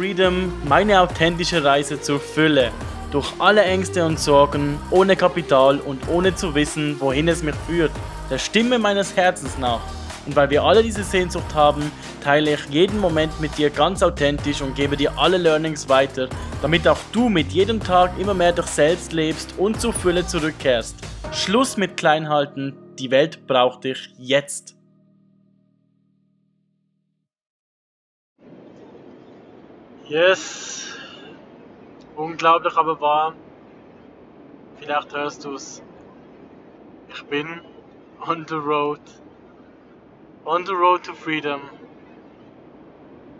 Freedom meine authentische Reise zur Fülle. Durch alle Ängste und Sorgen, ohne Kapital und ohne zu wissen, wohin es mich führt. Der Stimme meines Herzens nach. Und weil wir alle diese Sehnsucht haben, teile ich jeden Moment mit dir ganz authentisch und gebe dir alle Learnings weiter, damit auch du mit jedem Tag immer mehr dich selbst lebst und zur Fülle zurückkehrst. Schluss mit Kleinhalten, die Welt braucht dich jetzt. Yes. Unglaublich, aber wahr. Vielleicht hörst du es. Ich bin on the road. On the road to freedom.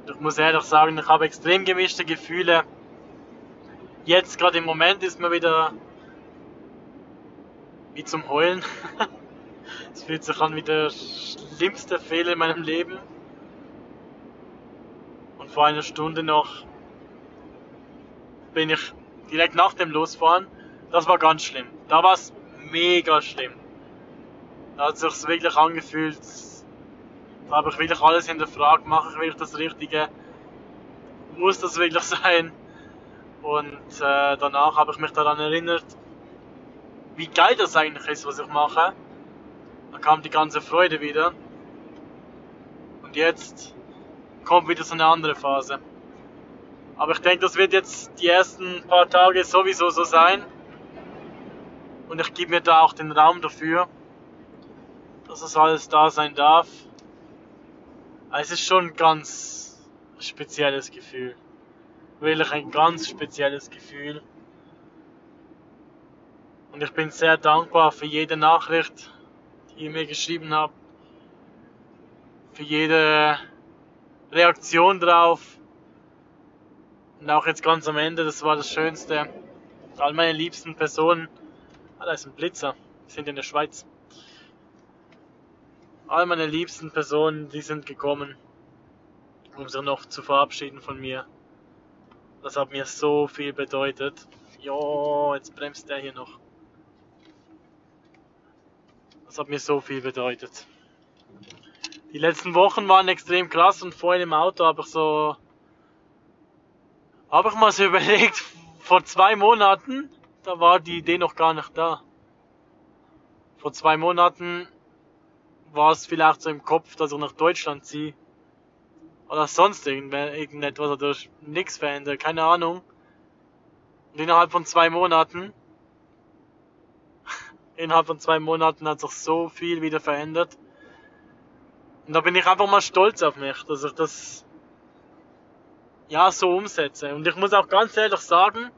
Ich muss ehrlich sagen, ich habe extrem gemischte Gefühle. Jetzt gerade im Moment ist mir wieder wie zum Heulen. Es fühlt sich an wie der schlimmste Fehler in meinem Leben. Vor einer Stunde noch bin ich direkt nach dem Losfahren. Das war ganz schlimm. Da war es mega schlimm. Da hat es sich wirklich angefühlt. Da habe ich wirklich alles hinterfragt. Mache ich wirklich das Richtige? Muss das wirklich sein? Und äh, danach habe ich mich daran erinnert, wie geil das eigentlich ist, was ich mache. Da kam die ganze Freude wieder. Und jetzt kommt wieder so eine andere Phase. Aber ich denke, das wird jetzt die ersten paar Tage sowieso so sein. Und ich gebe mir da auch den Raum dafür, dass das alles da sein darf. Es ist schon ein ganz spezielles Gefühl. Wirklich ein ganz spezielles Gefühl. Und ich bin sehr dankbar für jede Nachricht, die ihr mir geschrieben habt. Für jede Reaktion drauf. Und auch jetzt ganz am Ende, das war das Schönste. All meine liebsten Personen. Ah, da ist ein Blitzer. Wir sind in der Schweiz. All meine liebsten Personen, die sind gekommen, um sich noch zu verabschieden von mir. Das hat mir so viel bedeutet. Jo, jetzt bremst der hier noch. Das hat mir so viel bedeutet. Die letzten Wochen waren extrem krass und vorhin im Auto habe ich so, habe ich mal so überlegt, vor zwei Monaten, da war die Idee noch gar nicht da. Vor zwei Monaten war es vielleicht so im Kopf, dass ich nach Deutschland ziehe. Oder sonst irgendetwas oder nichts verändert, keine Ahnung. Und innerhalb von zwei Monaten innerhalb von zwei Monaten hat sich so viel wieder verändert. Und da bin ich einfach mal stolz auf mich, dass ich das ja so umsetze. Und ich muss auch ganz ehrlich sagen,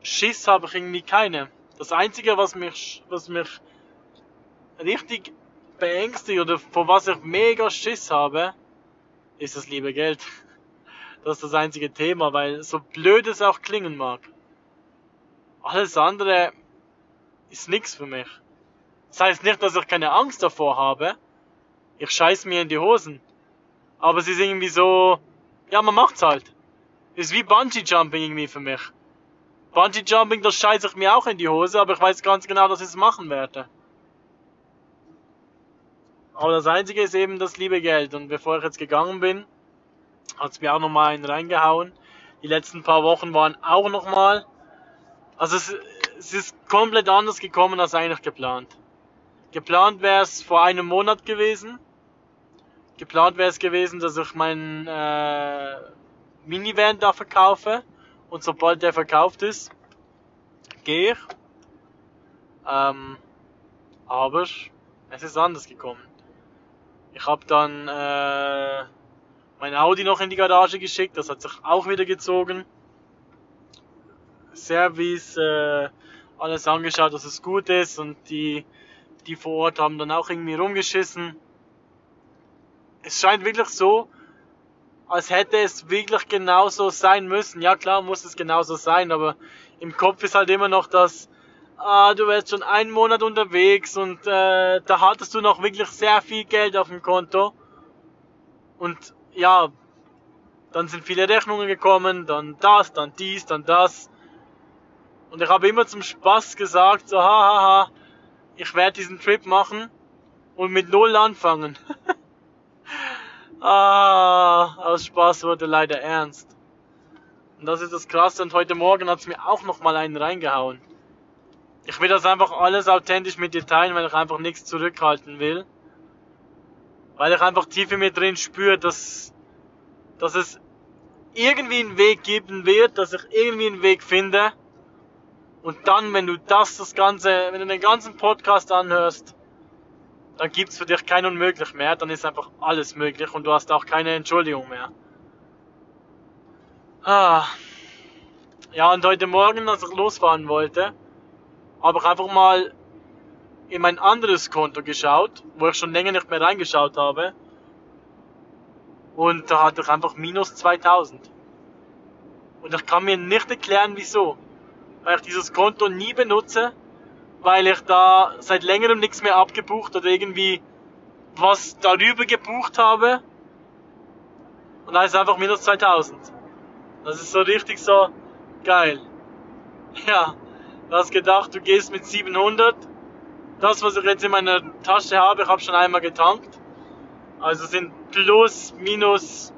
Schiss habe ich irgendwie keine. Das Einzige, was mich, was mich richtig beängstigt oder vor was ich mega Schiss habe, ist das liebe Geld. Das ist das einzige Thema, weil so blöd es auch klingen mag. Alles andere ist nichts für mich. Das heißt nicht, dass ich keine Angst davor habe. Ich scheiß mir in die Hosen. Aber es ist irgendwie so, ja, man macht's halt. Ist wie Bungee Jumping irgendwie für mich. Bungee Jumping, das scheiße ich mir auch in die Hose, aber ich weiß ganz genau, dass ich es machen werde. Aber das Einzige ist eben das liebe Geld. Und bevor ich jetzt gegangen bin, hat's mir auch nochmal einen reingehauen. Die letzten paar Wochen waren auch nochmal. Also es, es ist komplett anders gekommen als eigentlich geplant. Geplant wäre es vor einem Monat gewesen. Geplant wäre es gewesen, dass ich meinen äh, Minivan da verkaufe. Und sobald der verkauft ist, gehe ich. Ähm, aber es ist anders gekommen. Ich habe dann äh, mein Audi noch in die Garage geschickt, das hat sich auch wieder gezogen. Service, äh, alles angeschaut, dass es gut ist und die, die vor Ort haben dann auch irgendwie rumgeschissen. Es scheint wirklich so, als hätte es wirklich genauso sein müssen. Ja klar muss es genauso sein, aber im Kopf ist halt immer noch das, ah, du wärst schon einen Monat unterwegs und äh, da hattest du noch wirklich sehr viel Geld auf dem Konto. Und ja, dann sind viele Rechnungen gekommen, dann das, dann dies, dann das. Und ich habe immer zum Spaß gesagt, so hahaha, ich werde diesen Trip machen und mit Null anfangen. ah, aus Spaß wurde leider ernst. Und das ist das Krasse. Und heute Morgen hat es mir auch nochmal einen reingehauen. Ich will das einfach alles authentisch mit dir teilen, weil ich einfach nichts zurückhalten will. Weil ich einfach tief in mir drin spüre, dass, dass es irgendwie einen Weg geben wird, dass ich irgendwie einen Weg finde. Und dann, wenn du das, das Ganze, wenn du den ganzen Podcast anhörst, dann gibt's für dich kein Unmöglich mehr, dann ist einfach alles möglich und du hast auch keine Entschuldigung mehr. Ah. Ja, und heute Morgen, als ich losfahren wollte, habe ich einfach mal in mein anderes Konto geschaut, wo ich schon länger nicht mehr reingeschaut habe. Und da hatte ich einfach minus 2000. Und ich kann mir nicht erklären, wieso. Weil ich dieses Konto nie benutze, weil ich da seit längerem nichts mehr abgebucht oder irgendwie was darüber gebucht habe. Und da ist einfach minus 2000. Das ist so richtig so geil. Ja, du hast gedacht, du gehst mit 700. Das, was ich jetzt in meiner Tasche habe, ich habe schon einmal getankt. Also sind plus, minus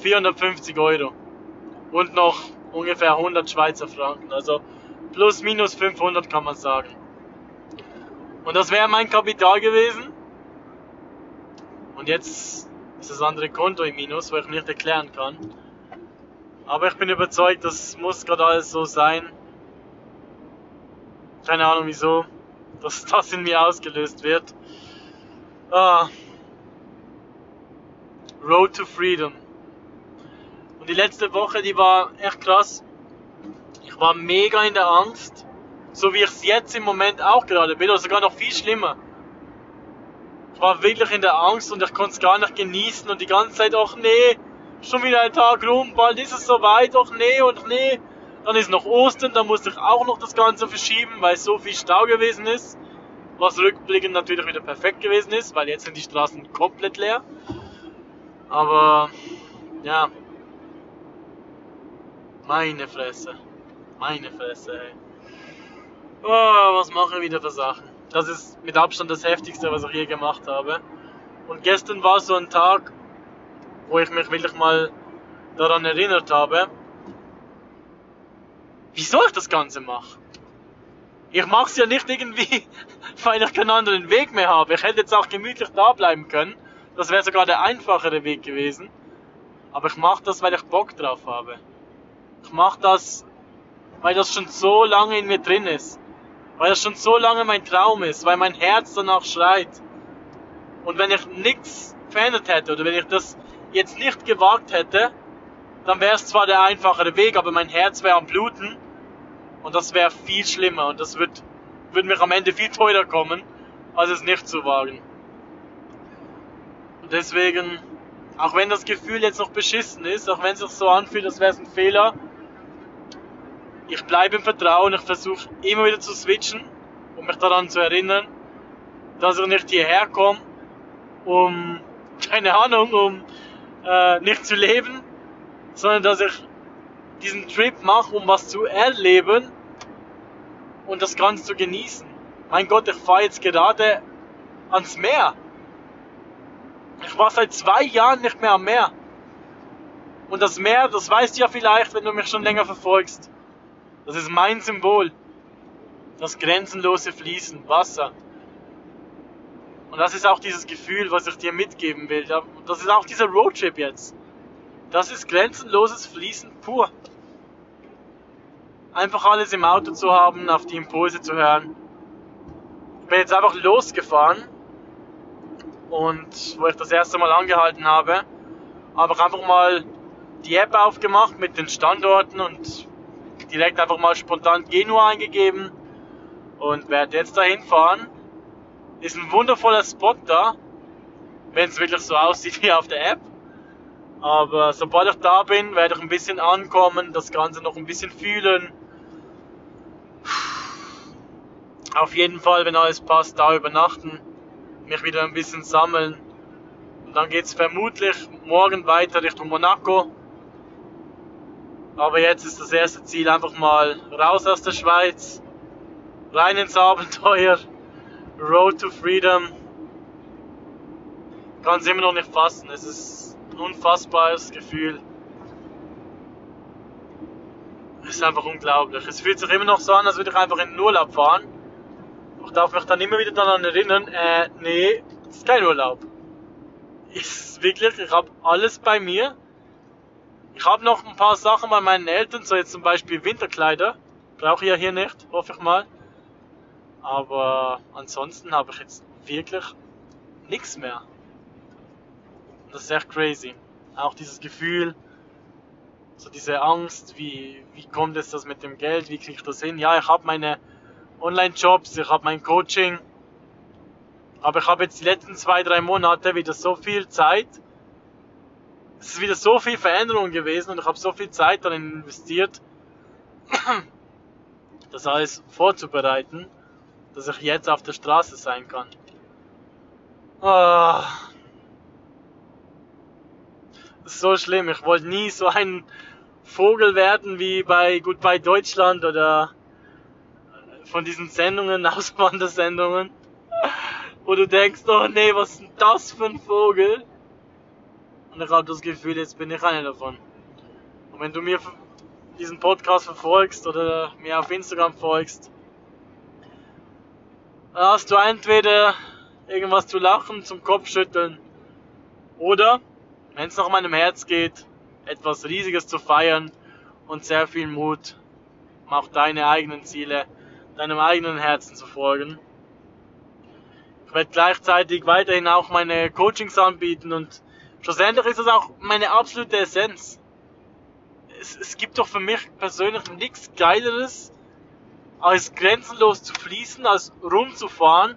450 Euro. Und noch ungefähr 100 Schweizer Franken. Also plus, minus 500 kann man sagen. Und das wäre mein Kapital gewesen. Und jetzt ist das andere Konto im Minus, wo ich nicht erklären kann. Aber ich bin überzeugt, das muss gerade alles so sein. Keine Ahnung wieso, dass das in mir ausgelöst wird. Ah. Road to Freedom. Und die letzte Woche, die war echt krass. Ich war mega in der Angst so wie ich es jetzt im Moment auch gerade bin, oder sogar noch viel schlimmer. Ich war wirklich in der Angst und ich konnte es gar nicht genießen und die ganze Zeit, ach nee, schon wieder ein Tag rum, bald ist es soweit, ach nee und nee. Dann ist noch Ostern, dann musste ich auch noch das Ganze verschieben, weil so viel Stau gewesen ist. Was rückblickend natürlich wieder perfekt gewesen ist, weil jetzt sind die Straßen komplett leer. Aber, ja. Meine Fresse. Meine Fresse, ey. Oh, was mache ich wieder für Sachen? Das ist mit Abstand das heftigste, was ich je gemacht habe. Und gestern war so ein Tag, wo ich mich wirklich mal daran erinnert habe, wieso ich das Ganze mache. Ich mache es ja nicht irgendwie, weil ich keinen anderen Weg mehr habe. Ich hätte jetzt auch gemütlich da bleiben können. Das wäre sogar der einfachere Weg gewesen. Aber ich mache das, weil ich Bock drauf habe. Ich mache das, weil das schon so lange in mir drin ist weil das schon so lange mein Traum ist, weil mein Herz danach schreit. Und wenn ich nichts verändert hätte oder wenn ich das jetzt nicht gewagt hätte, dann wäre es zwar der einfachere Weg, aber mein Herz wäre am Bluten und das wäre viel schlimmer und das wird, wird mir am Ende viel teurer kommen, als es nicht zu wagen. Und deswegen, auch wenn das Gefühl jetzt noch beschissen ist, auch wenn es sich so anfühlt, als wäre es ein Fehler, ich bleibe im Vertrauen, ich versuche immer wieder zu switchen, um mich daran zu erinnern, dass ich nicht hierher komme, um, keine Ahnung, um äh, nicht zu leben, sondern dass ich diesen Trip mache, um was zu erleben und das Ganze zu genießen. Mein Gott, ich fahre jetzt gerade ans Meer. Ich war seit zwei Jahren nicht mehr am Meer. Und das Meer, das weißt du ja vielleicht, wenn du mich schon länger verfolgst. Das ist mein Symbol. Das grenzenlose Fließen, Wasser. Und das ist auch dieses Gefühl, was ich dir mitgeben will. Das ist auch dieser Roadtrip jetzt. Das ist grenzenloses Fließen pur. Einfach alles im Auto zu haben, auf die Impulse zu hören. Ich bin jetzt einfach losgefahren und wo ich das erste Mal angehalten habe, habe ich einfach mal die App aufgemacht mit den Standorten und direkt einfach mal spontan Genua eingegeben und werde jetzt dahin fahren. Ist ein wundervoller Spot da, wenn es wirklich so aussieht wie auf der App. Aber sobald ich da bin, werde ich ein bisschen ankommen, das Ganze noch ein bisschen fühlen. Auf jeden Fall, wenn alles passt, da übernachten, mich wieder ein bisschen sammeln. Und dann geht es vermutlich morgen weiter Richtung Monaco. Aber jetzt ist das erste Ziel einfach mal raus aus der Schweiz, rein ins Abenteuer, Road to Freedom. Kann es immer noch nicht fassen. Es ist ein unfassbares Gefühl. Das ist einfach unglaublich. Es fühlt sich immer noch so an, als würde ich einfach in den Urlaub fahren. Ich darf mich dann immer wieder daran erinnern, äh, nee, das ist kein Urlaub. Ist wirklich, ich habe alles bei mir. Ich habe noch ein paar Sachen bei meinen Eltern, so jetzt zum Beispiel Winterkleider. Brauche ich ja hier nicht, hoffe ich mal. Aber ansonsten habe ich jetzt wirklich nichts mehr. Das ist echt crazy. Auch dieses Gefühl, so diese Angst, wie, wie kommt es das mit dem Geld, wie kriege ich das hin? Ja, ich habe meine Online-Jobs, ich habe mein Coaching, aber ich habe jetzt die letzten zwei, drei Monate wieder so viel Zeit. Es ist wieder so viel Veränderung gewesen und ich habe so viel Zeit darin investiert, das alles vorzubereiten, dass ich jetzt auf der Straße sein kann. Ist so schlimm. Ich wollte nie so ein Vogel werden wie bei Goodbye Deutschland oder von diesen Sendungen, Auswandersendungen, wo du denkst, oh nee, was ist denn das für ein Vogel? Und ich habe das Gefühl, jetzt bin ich einer davon. Und wenn du mir diesen Podcast verfolgst oder mir auf Instagram folgst, dann hast du entweder irgendwas zu lachen, zum Kopfschütteln oder, wenn es nach meinem Herz geht, etwas Riesiges zu feiern und sehr viel Mut, um auch deine eigenen Ziele, deinem eigenen Herzen zu folgen. Ich werde gleichzeitig weiterhin auch meine Coachings anbieten und schlussendlich ist das auch meine absolute Essenz. Es, es gibt doch für mich persönlich nichts Geileres, als grenzenlos zu fließen, als rumzufahren,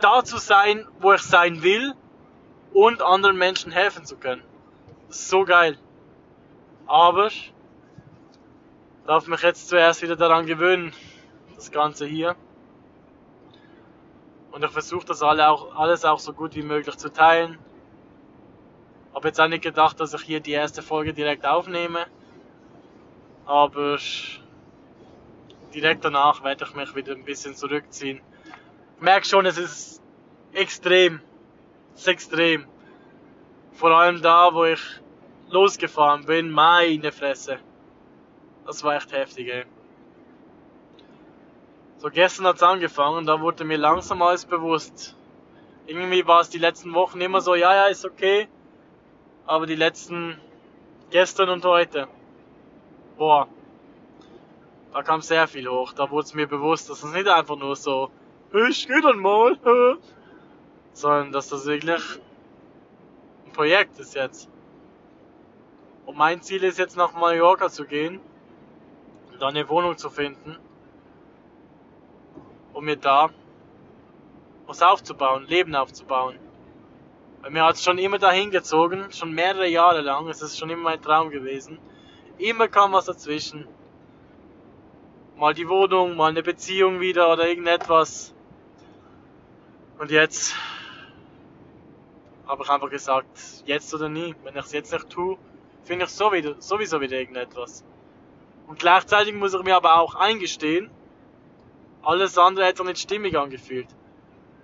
da zu sein, wo ich sein will und anderen Menschen helfen zu können. Das ist so geil. Aber darf mich jetzt zuerst wieder daran gewöhnen, das Ganze hier. Und ich versuche das alle auch, alles auch so gut wie möglich zu teilen. Habe jetzt auch nicht gedacht, dass ich hier die erste Folge direkt aufnehme. Aber direkt danach werde ich mich wieder ein bisschen zurückziehen. Ich merke schon, es ist extrem. Es ist extrem. Vor allem da, wo ich losgefahren bin, meine Fresse. Das war echt heftig, ey. So, gestern hat's angefangen, da wurde mir langsam alles bewusst. Irgendwie war es die letzten Wochen immer so, ja, ja, ist okay. Aber die letzten, gestern und heute, boah, da kam sehr viel hoch. Da wurde es mir bewusst, dass es nicht einfach nur so, ich geh dann mal, sondern dass das wirklich ein Projekt ist jetzt. Und mein Ziel ist jetzt nach Mallorca zu gehen und da eine Wohnung zu finden, um mir da was aufzubauen, Leben aufzubauen. Weil mir hat es schon immer dahin gezogen, schon mehrere Jahre lang, es ist schon immer mein Traum gewesen. Immer kam was dazwischen. Mal die Wohnung, mal eine Beziehung wieder oder irgendetwas. Und jetzt habe ich einfach gesagt, jetzt oder nie. Wenn ich es jetzt nicht tue, finde ich sowieso wieder irgendetwas. Und gleichzeitig muss ich mir aber auch eingestehen, alles andere hätte nicht stimmig angefühlt.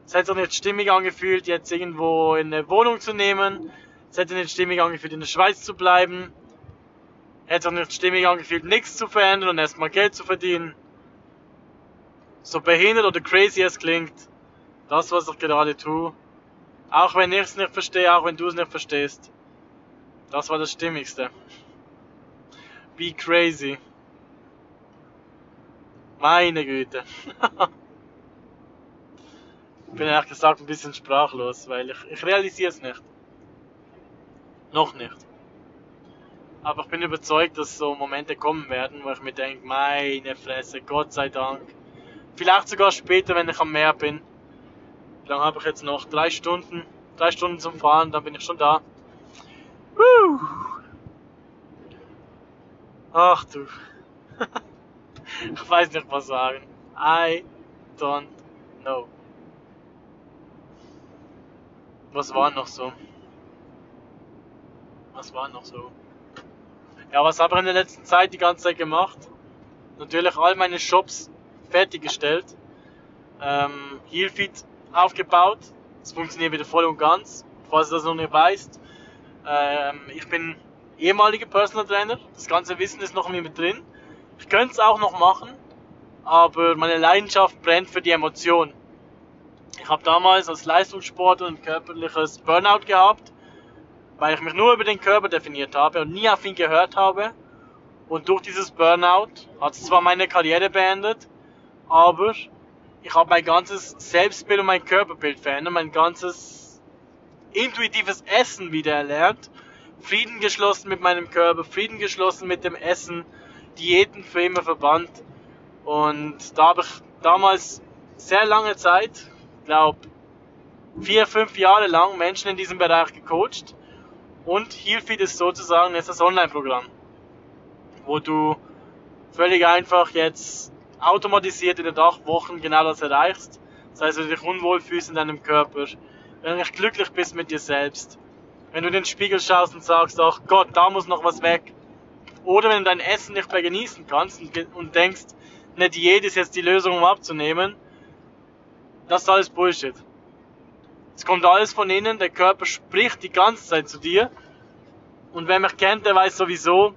Es hätte nicht stimmig angefühlt, jetzt irgendwo in eine Wohnung zu nehmen. Es hätte nicht stimmig angefühlt, in der Schweiz zu bleiben. Hätte auch nicht stimmig angefühlt, nichts zu verändern und erstmal Geld zu verdienen. So behindert oder crazy es klingt, das, was ich gerade tue, auch wenn ich es nicht verstehe, auch wenn du es nicht verstehst, das war das Stimmigste. Be crazy. Meine Güte. bin ehrlich gesagt ein bisschen sprachlos, weil ich, ich realisiere es nicht. Noch nicht. Aber ich bin überzeugt, dass so Momente kommen werden, wo ich mir denke, meine Fresse, Gott sei Dank. Vielleicht sogar später, wenn ich am Meer bin. Wie lange habe ich jetzt noch? Drei Stunden. Drei Stunden zum Fahren, dann bin ich schon da. Woo. Ach du. ich weiß nicht was sagen. I don't know. Was war noch so? Was war noch so? Ja, was habe ich in der letzten Zeit die ganze Zeit gemacht? Natürlich all meine Shops fertiggestellt. Ähm, Healfeed aufgebaut. Es funktioniert wieder voll und ganz. Falls du das noch nicht weißt, ähm, ich bin ehemaliger Personal Trainer. Das ganze Wissen ist noch in mir mit drin. Ich könnte es auch noch machen, aber meine Leidenschaft brennt für die Emotion. Ich habe damals als Leistungssport ein körperliches Burnout gehabt, weil ich mich nur über den Körper definiert habe und nie auf ihn gehört habe. Und durch dieses Burnout hat es zwar meine Karriere beendet, aber ich habe mein ganzes Selbstbild und mein Körperbild verändert, mein ganzes intuitives Essen wieder erlernt, Frieden geschlossen mit meinem Körper, Frieden geschlossen mit dem Essen, Diäten für immer verbannt. Und da habe ich damals sehr lange Zeit, glaube vier, fünf Jahre lang Menschen in diesem Bereich gecoacht. Und Healfeed ist sozusagen ist das Online-Programm wo du völlig einfach jetzt automatisiert in den Wochen genau das erreichst. Das heißt, wenn du dich unwohl fühlst in deinem Körper, wenn du nicht glücklich bist mit dir selbst, wenn du in den Spiegel schaust und sagst, ach Gott, da muss noch was weg. Oder wenn du dein Essen nicht mehr genießen kannst und denkst, eine Diät ist jetzt die Lösung, um abzunehmen, das ist alles Bullshit. Es kommt alles von innen, der Körper spricht die ganze Zeit zu dir. Und wer mich kennt, der weiß sowieso,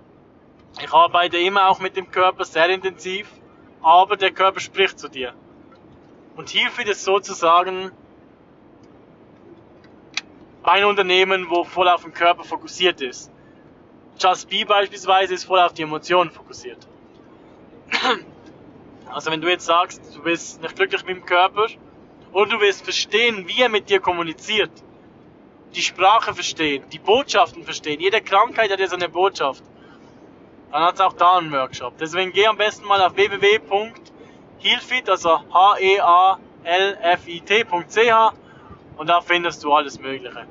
ich arbeite immer auch mit dem Körper sehr intensiv, aber der Körper spricht zu dir. Und Hilfe ist sozusagen ein Unternehmen, wo voll auf den Körper fokussiert ist. Just Be beispielsweise ist voll auf die Emotionen fokussiert. Also wenn du jetzt sagst, du bist nicht glücklich mit dem Körper und du willst verstehen, wie er mit dir kommuniziert, die Sprache verstehen, die Botschaften verstehen, jede Krankheit hat ja so eine Botschaft dann hat es auch da einen Workshop. Deswegen geh am besten mal auf www.healfit, also H-E-A-L-F-I-T.ch und da findest du alles Mögliche.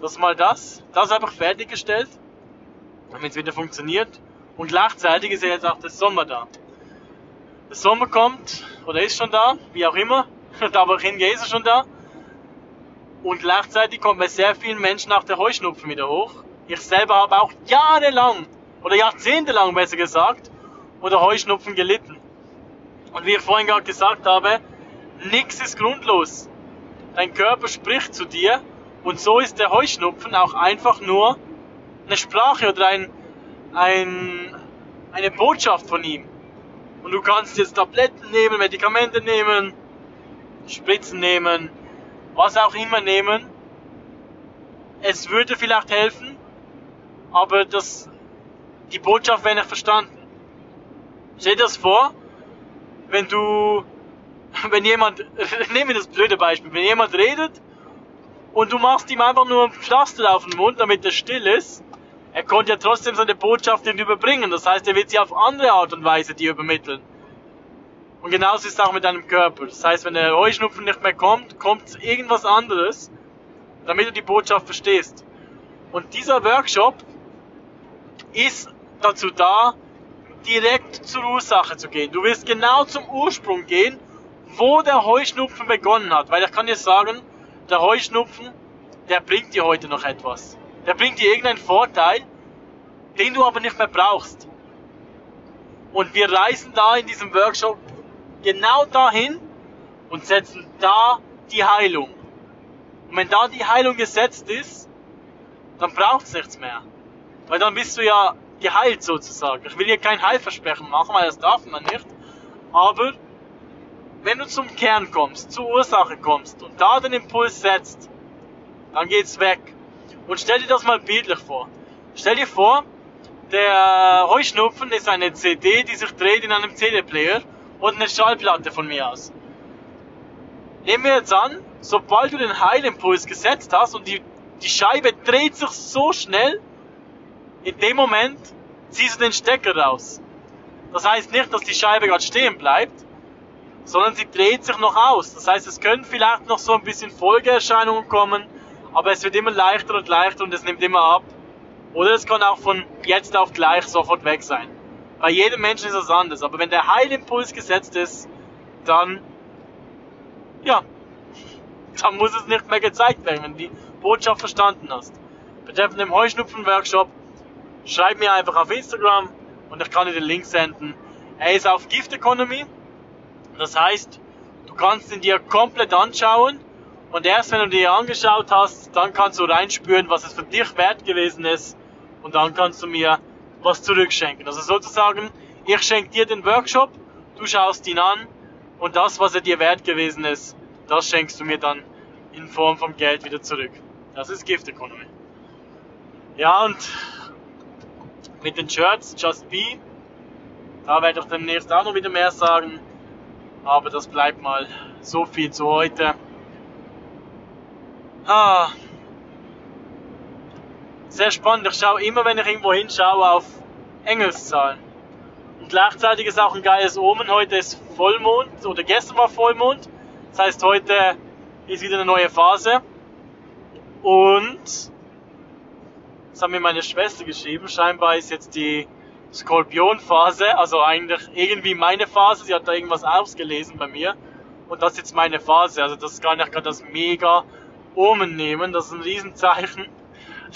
Das ist mal das. Das ich fertiggestellt, damit es wieder funktioniert. Und gleichzeitig ist ja jetzt auch der Sommer da. Der Sommer kommt, oder ist schon da, wie auch immer. Da hingehe, ist er schon da. Und gleichzeitig kommt bei sehr vielen Menschen auch der Heuschnupfen wieder hoch. Ich selber habe auch jahrelang oder jahrzehntelang besser gesagt, oder Heuschnupfen gelitten. Und wie ich vorhin gerade gesagt habe, nichts ist grundlos. Dein Körper spricht zu dir und so ist der Heuschnupfen auch einfach nur eine Sprache oder ein, ein, eine Botschaft von ihm. Und du kannst jetzt Tabletten nehmen, Medikamente nehmen, Spritzen nehmen, was auch immer nehmen. Es würde vielleicht helfen, aber das die Botschaft wäre nicht verstanden. Stell dir das vor, wenn du, wenn jemand, nehmen wir das blöde Beispiel, wenn jemand redet und du machst ihm einfach nur ein Pflaster auf den Mund, damit er still ist, er konnte ja trotzdem seine Botschaft nicht überbringen. Das heißt, er wird sie auf andere Art und Weise dir übermitteln. Und genauso ist es auch mit deinem Körper. Das heißt, wenn der Heuschnupfen nicht mehr kommt, kommt irgendwas anderes, damit du die Botschaft verstehst. Und dieser Workshop ist dazu da, direkt zur Ursache zu gehen. Du wirst genau zum Ursprung gehen, wo der Heuschnupfen begonnen hat. Weil ich kann dir sagen, der Heuschnupfen, der bringt dir heute noch etwas. Der bringt dir irgendeinen Vorteil, den du aber nicht mehr brauchst. Und wir reisen da in diesem Workshop genau dahin und setzen da die Heilung. Und wenn da die Heilung gesetzt ist, dann braucht es nichts mehr. Weil dann bist du ja geheilt sozusagen. Ich will hier kein Heilversprechen machen, weil das darf man nicht. Aber wenn du zum Kern kommst, zur Ursache kommst und da den Impuls setzt, dann geht's weg. Und stell dir das mal bildlich vor. Stell dir vor, der Heuschnupfen ist eine CD, die sich dreht in einem CD-Player und eine Schallplatte von mir aus. Nehmen wir jetzt an, sobald du den Heilimpuls gesetzt hast und die, die Scheibe dreht sich so schnell, in dem Moment ziehst du den Stecker raus. Das heißt nicht, dass die Scheibe gerade stehen bleibt, sondern sie dreht sich noch aus. Das heißt, es können vielleicht noch so ein bisschen Folgeerscheinungen kommen, aber es wird immer leichter und leichter und es nimmt immer ab. Oder es kann auch von jetzt auf gleich sofort weg sein. Bei jedem Menschen ist das anders. Aber wenn der Heilimpuls gesetzt ist, dann, ja, dann muss es nicht mehr gezeigt werden, wenn du die Botschaft verstanden hast. Betreffend dem Heuschnupfen-Workshop schreib mir einfach auf Instagram und ich kann dir den Link senden. Er ist auf Gift Economy. Das heißt, du kannst ihn dir komplett anschauen und erst wenn du dir angeschaut hast, dann kannst du reinspüren, was es für dich wert gewesen ist und dann kannst du mir was zurückschenken. Also sozusagen, Ich schenke dir den Workshop, du schaust ihn an und das, was er dir wert gewesen ist, das schenkst du mir dann in Form von Geld wieder zurück. Das ist Gift Economy. Ja, und mit den Shirts Just Be, da werde ich demnächst auch noch wieder mehr sagen. Aber das bleibt mal so viel zu heute. Ah. Sehr spannend. Ich schaue immer, wenn ich irgendwo hinschaue, auf Engelszahlen. Und gleichzeitig ist auch ein geiles Omen. Heute ist Vollmond oder gestern war Vollmond. Das heißt, heute ist wieder eine neue Phase. Und das hat mir meine Schwester geschrieben. Scheinbar ist jetzt die Skorpionphase, also eigentlich irgendwie meine Phase. Sie hat da irgendwas ausgelesen bei mir. Und das ist jetzt meine Phase. Also das kann ich gerade das mega Omen nehmen. Das ist ein Riesenzeichen,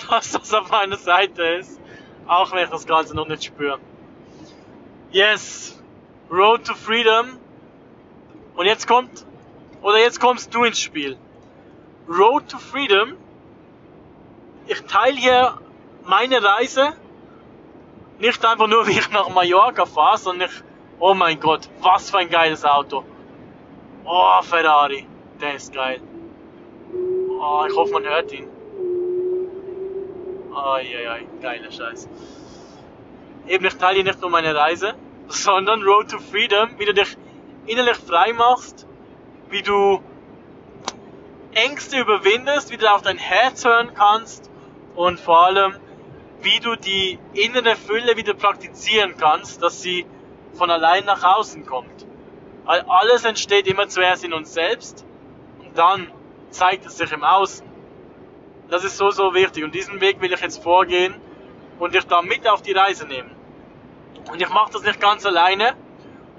dass das auf meiner Seite ist. Auch wenn ich das Ganze noch nicht spüre. Yes. Road to Freedom. Und jetzt kommt, oder jetzt kommst du ins Spiel. Road to Freedom. Ich teile hier meine Reise nicht einfach nur, wie ich nach Mallorca fahre, sondern ich, oh mein Gott, was für ein geiles Auto. Oh, Ferrari, der ist geil. Oh, ich hoffe, man hört ihn. Eieiei, geiler Scheiß. Eben, ich teile nicht nur meine Reise, sondern Road to Freedom, wie du dich innerlich frei machst, wie du Ängste überwindest, wie du auf dein Herz hören kannst und vor allem, wie du die innere Fülle wieder praktizieren kannst, dass sie von allein nach außen kommt. Weil alles entsteht immer zuerst in uns selbst und dann zeigt es sich im Außen. Das ist so, so wichtig und diesen Weg will ich jetzt vorgehen und dich da mit auf die Reise nehmen. Und ich mache das nicht ganz alleine.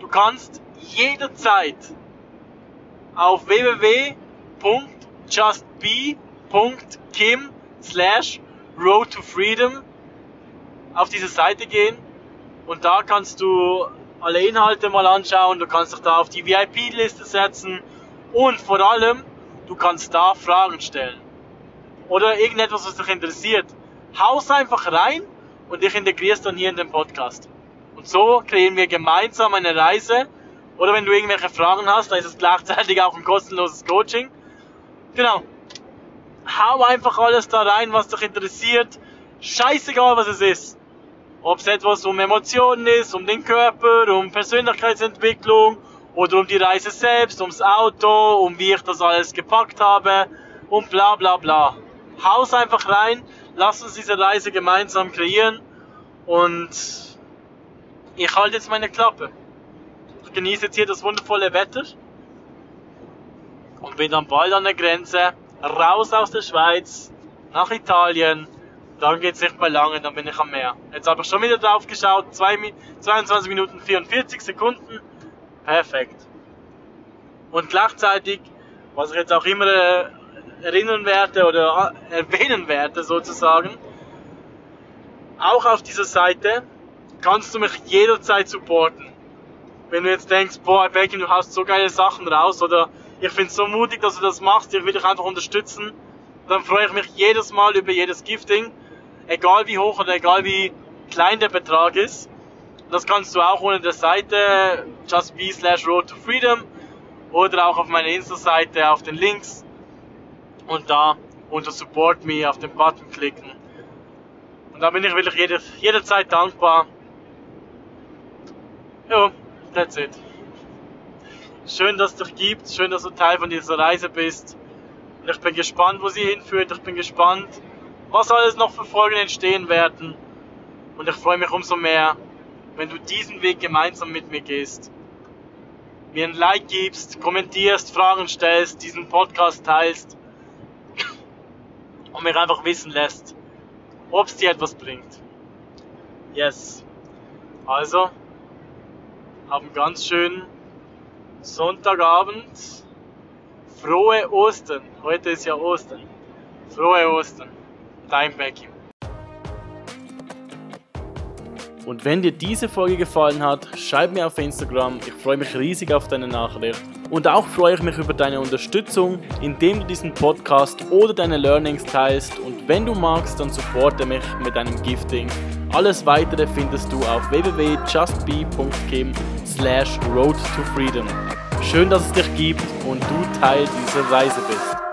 Du kannst jederzeit auf www.justbe.kim slash road to freedom auf diese Seite gehen und da kannst du alle Inhalte mal anschauen, du kannst dich da auf die VIP-Liste setzen und vor allem, du kannst da Fragen stellen. Oder irgendetwas, was dich interessiert. Haus einfach rein und dich integrierst dann hier in den Podcast. Und so kreieren wir gemeinsam eine Reise. Oder wenn du irgendwelche Fragen hast, dann ist es gleichzeitig auch ein kostenloses Coaching. Genau. Hau einfach alles da rein, was dich interessiert. Scheißegal, was es ist. Ob es etwas um Emotionen ist, um den Körper, um Persönlichkeitsentwicklung oder um die Reise selbst, ums Auto, um wie ich das alles gepackt habe und bla bla bla. Haus einfach rein, lass uns diese Reise gemeinsam kreieren und ich halte jetzt meine Klappe. Ich genieße jetzt hier das wundervolle Wetter und bin dann bald an der Grenze raus aus der Schweiz nach Italien dann geht es nicht mehr lange, dann bin ich am Meer. Jetzt habe ich schon wieder drauf geschaut, 22 Minuten 44 Sekunden. Perfekt. Und gleichzeitig, was ich jetzt auch immer erinnern werde oder äh, erwähnen werde sozusagen, auch auf dieser Seite kannst du mich jederzeit supporten. Wenn du jetzt denkst, boah, Becky, du hast so geile Sachen raus oder ich finde so mutig, dass du das machst, ich will dich einfach unterstützen, dann freue ich mich jedes Mal über jedes Gifting egal wie hoch oder egal wie klein der Betrag ist. Das kannst du auch unter der Seite justbe slash road to freedom oder auch auf meiner Insta-Seite auf den Links und da unter Support Me auf den Button klicken. Und da bin ich wirklich jede, jederzeit dankbar. Jo, that's it. Schön, dass es dich gibt, schön, dass du Teil von dieser Reise bist. Und ich bin gespannt, wo sie hinführt. Ich bin gespannt, was alles noch für Folgen entstehen werden. Und ich freue mich umso mehr, wenn du diesen Weg gemeinsam mit mir gehst. Mir ein Like gibst, kommentierst, Fragen stellst, diesen Podcast teilst und mir einfach wissen lässt, ob es dir etwas bringt. Yes. Also, haben ganz schönen Sonntagabend. Frohe Ostern. Heute ist ja Ostern. Frohe Ostern. Time Vacuum. Und wenn dir diese Folge gefallen hat, schreib mir auf Instagram. Ich freue mich riesig auf deine Nachricht. Und auch freue ich mich über deine Unterstützung, indem du diesen Podcast oder deine Learnings teilst. Und wenn du magst, dann supporte mich mit deinem Gifting. Alles weitere findest du auf www.justbe.kim slash road to freedom. Schön, dass es dich gibt und du Teil dieser Reise bist.